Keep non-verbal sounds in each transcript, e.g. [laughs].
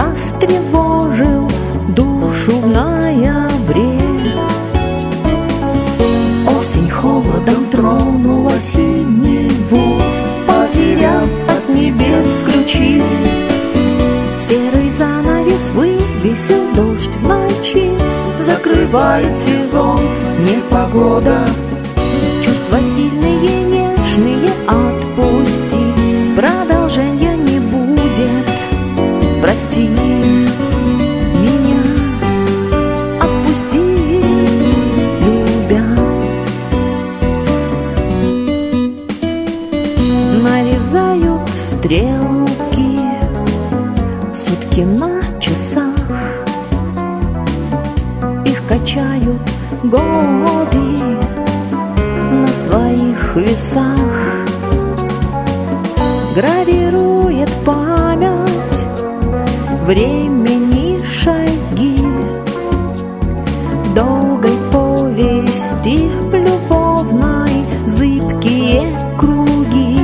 растревожил душу в ноябре. Осень холодом тронула синеву Потеряв от небес ключи. Серый занавес вывесил дождь в ночи Закрывает сезон непогода. Чувства сильные, нежные отпусти будет, прости меня Отпусти, любя. Нарезают стрелки Сутки на часах. Их качают годы На своих весах. Гравирует память Времени шаги. Долгой повести Любовной зыбкие круги.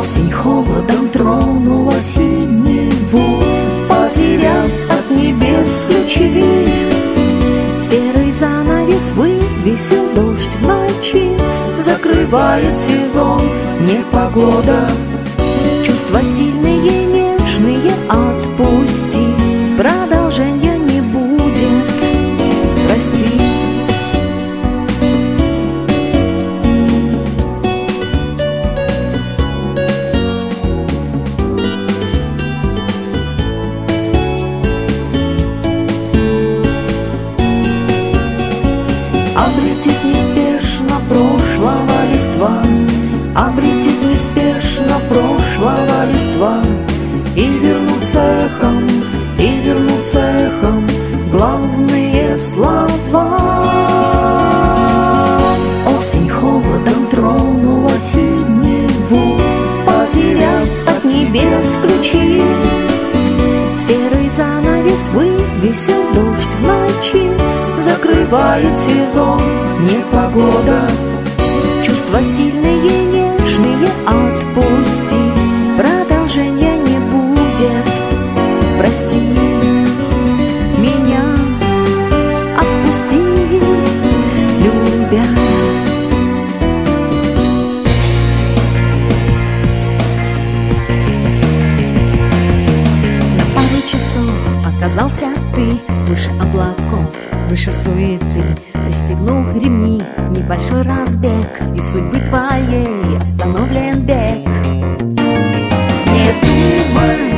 Осень холодом тронула синеву Потеряв от небес ключи. Серый занавес вывесил дождь в ночи Закрывает сезон непогода. Чувства отпусти Продолжения ночи Закрывает сезон непогода. Чувства сильные, нежные отпусти Продолжения не будет, прости меня Отпусти, любя. На пару часов оказался ты Выше облаков, выше суеты. Пристегнул ремни, небольшой разбег И судьбы твоей остановлен бег. Не думай,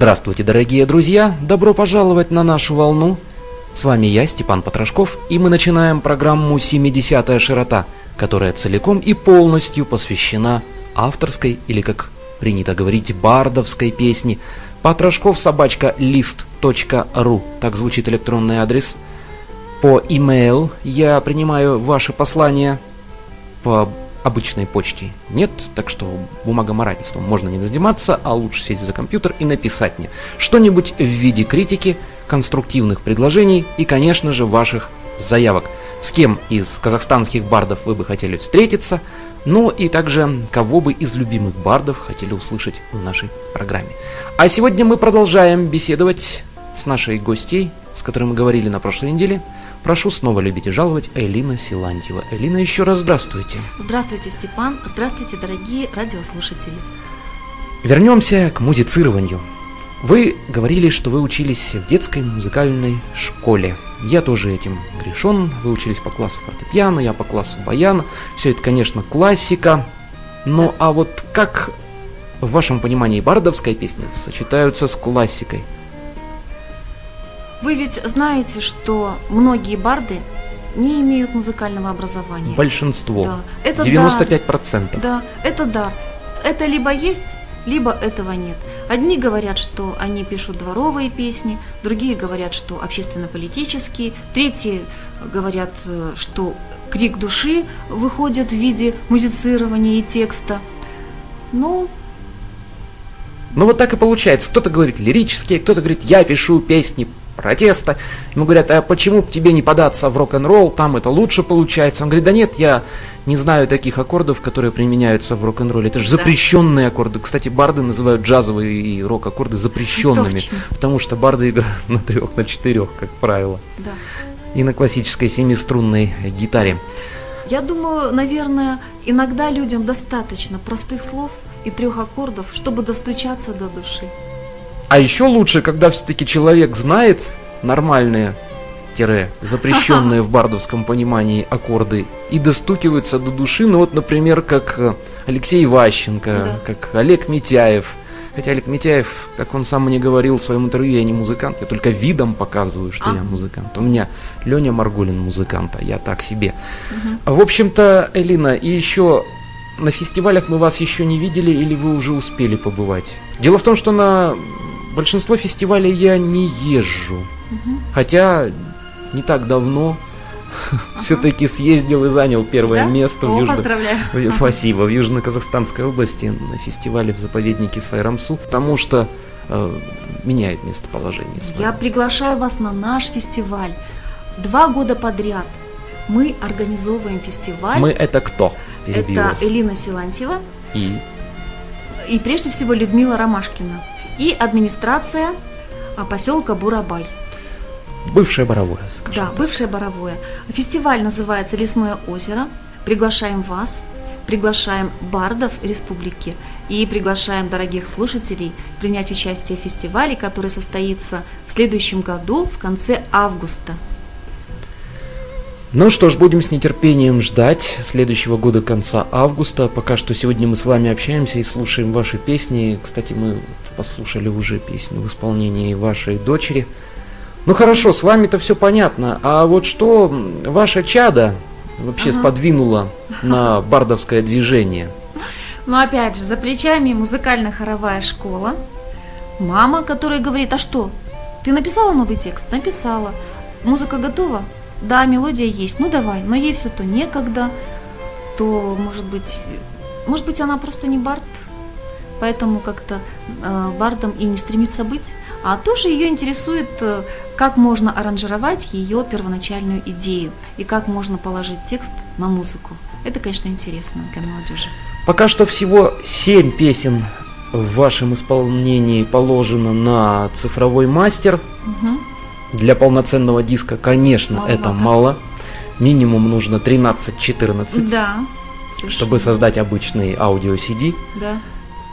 Здравствуйте, дорогие друзья! Добро пожаловать на нашу волну. С вами я, Степан Потрошков, и мы начинаем программу «70-я широта», которая целиком и полностью посвящена авторской, или как принято говорить, бардовской песне Потрошков собачка лист.ру. Так звучит электронный адрес. По email я принимаю ваши послания по обычной почте нет, так что бумагоморательством можно не заниматься, а лучше сесть за компьютер и написать мне что-нибудь в виде критики, конструктивных предложений и, конечно же, ваших заявок. С кем из казахстанских бардов вы бы хотели встретиться, ну и также кого бы из любимых бардов хотели услышать в нашей программе. А сегодня мы продолжаем беседовать с нашей гостей, с которой мы говорили на прошлой неделе. Прошу снова любить и жаловать Элина Силантьева. Элина, еще раз здравствуйте. Здравствуйте, Степан. Здравствуйте, дорогие радиослушатели. Вернемся к музицированию. Вы говорили, что вы учились в детской музыкальной школе. Я тоже этим грешен. Вы учились по классу фортепиано, я по классу баяна. Все это, конечно, классика. Но а вот как в вашем понимании бардовская песня сочетаются с классикой? Вы ведь знаете, что многие барды не имеют музыкального образования. Большинство. Да. Это 95%. Да, это дар. Это либо есть, либо этого нет. Одни говорят, что они пишут дворовые песни, другие говорят, что общественно-политические, третьи говорят, э, что крик души выходит в виде музицирования и текста. Ну, Ну вот так и получается. Кто-то говорит лирические, кто-то говорит, я пишу песни протеста. Ему говорят, а почему бы тебе не податься в рок-н-ролл, там это лучше получается. Он говорит, да нет, я не знаю таких аккордов, которые применяются в рок-н-ролле. Это же Да. запрещенные аккорды. Кстати, барды называют джазовые и рок-аккорды запрещенными, Точно. потому что барды играют на трех, на четырех, как правило, да. и на классической семиструнной гитаре. Я думаю, наверное, иногда людям достаточно простых слов и трех аккордов, чтобы достучаться до души. А еще лучше, когда все-таки человек знает нормальные тире, запрещенные [laughs] в бардовском понимании аккорды и достукиваются до души, ну вот, например, как э, Алексей Ващенко, Да. как Олег Митяев. Хотя Олег Митяев, как он сам мне говорил в своем интервью, я не музыкант, я только видом показываю, что А. я музыкант. У меня Леня Маргулин музыкант, а я так себе. В общем-то, Элина, и еще на фестивалях мы вас еще не видели или вы уже успели побывать? Дело в том, что на большинство фестивалей я не езжу. Хотя не так давно [laughs] все-таки съездил и занял первое Да? место в О, Южно- поздравляю. в- Спасибо. В Южно-Казахстанской области на фестивале в заповеднике Сайрамсу, потому что э, меняет местоположение. свое. Я приглашаю вас на наш фестиваль. Два года подряд мы организовываем фестиваль. Мы это кто? Перебью Это вас. Элина Силантьева И и прежде всего Людмила Ромашкина и администрация а, поселка Бурабай. Бывшее Боровое, скажем Да, так. бывшее Боровое. Фестиваль называется «Лесное озеро». Приглашаем вас, приглашаем бардов республики и приглашаем дорогих слушателей принять участие в фестивале, который состоится в следующем году в конце августа. Ну что ж, будем с нетерпением ждать следующего года конца августа. Пока что сегодня мы с вами общаемся и слушаем ваши песни. Кстати, мы послушали уже песню в исполнении вашей дочери. Ну хорошо, с вами-то все понятно. А вот что ваша чада вообще Ага. сподвинула на бардовское движение? Но опять же, за плечами музыкально-хоровая школа. Мама, которая говорит, а что, ты написала новый текст? Написала. Музыка готова? Да, мелодия есть. Ну давай. Но ей все то некогда, то, может быть, может быть, она просто не бард, поэтому как-то э, бардом и не стремится быть. А тоже ее интересует, э, как можно аранжировать ее первоначальную идею и как можно положить текст на музыку. Это, конечно, интересно для молодежи. Пока что всего семь песен в вашем исполнении положено на цифровой мастер. Мгм. Для полноценного диска, конечно, Маловато. это мало. Минимум нужно 13-14, Да. чтобы создать обычный аудио CD. Да.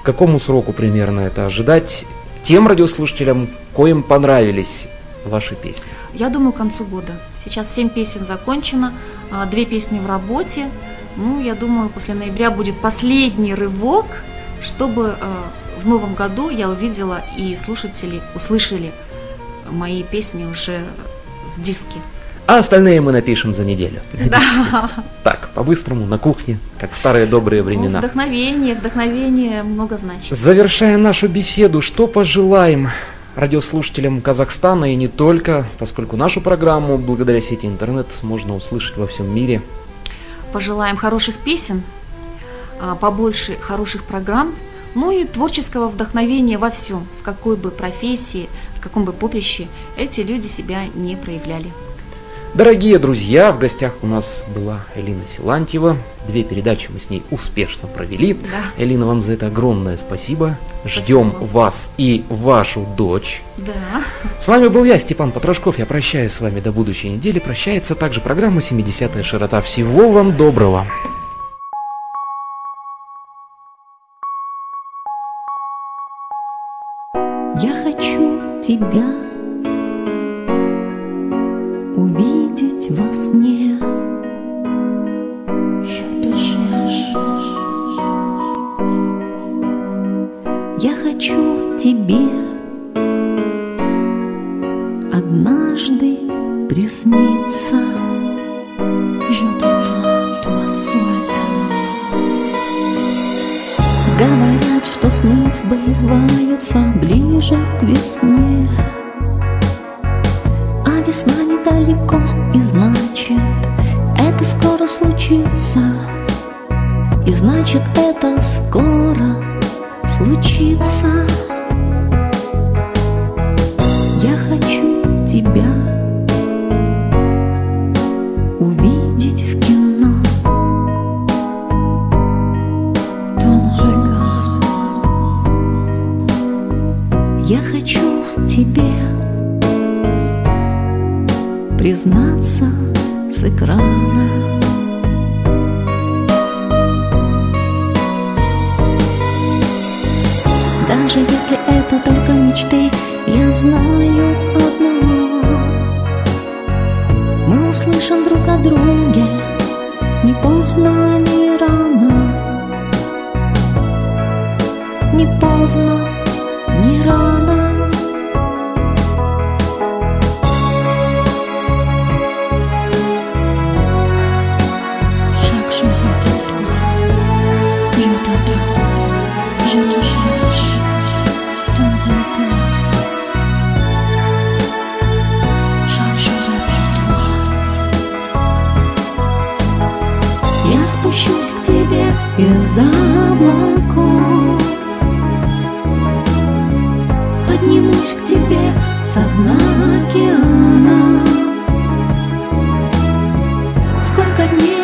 Какому сроку примерно это ожидать? Тем радиослушателям, коим понравились ваши песни. Я думаю, к концу года. Сейчас семь песен закончено, а, две песни в работе. Ну, я думаю, после ноября будет последний рывок, чтобы э, в новом году я увидела и слушатели услышали мои песни уже в диске. А остальные мы напишем за неделю. Да. Так, по-быстрому, на кухне, как в старые добрые Ну, времена. вдохновение, вдохновение много значит. Завершая нашу беседу, что пожелаем радиослушателям Казахстана и не только, поскольку нашу программу благодаря сети интернет можно услышать во всем мире. Пожелаем хороших песен, а, побольше хороших программ, ну и творческого вдохновения во всем, в какой бы профессии, в каком бы поприще эти люди себя не проявляли. Дорогие друзья, в гостях у нас была Элина Силантьева. Две передачи мы с ней успешно провели. Да. Элина, вам за это огромное спасибо. Спасибо Ждем вас и вашу дочь. Да. С вами был я, Степан Потрошков. Я прощаюсь с вами до будущей недели. Прощается также программа «70-я широта». Всего вам доброго. Однажды seul. Говорят, что сны сбываются ближе к весне. А весна недалеко, и значит, это скоро случится. И значит, это скоро случится. Я хочу тебя поздно, рано не поздно, не рано. Из облаков Поднимусь к тебе со дна океана. Сколько дней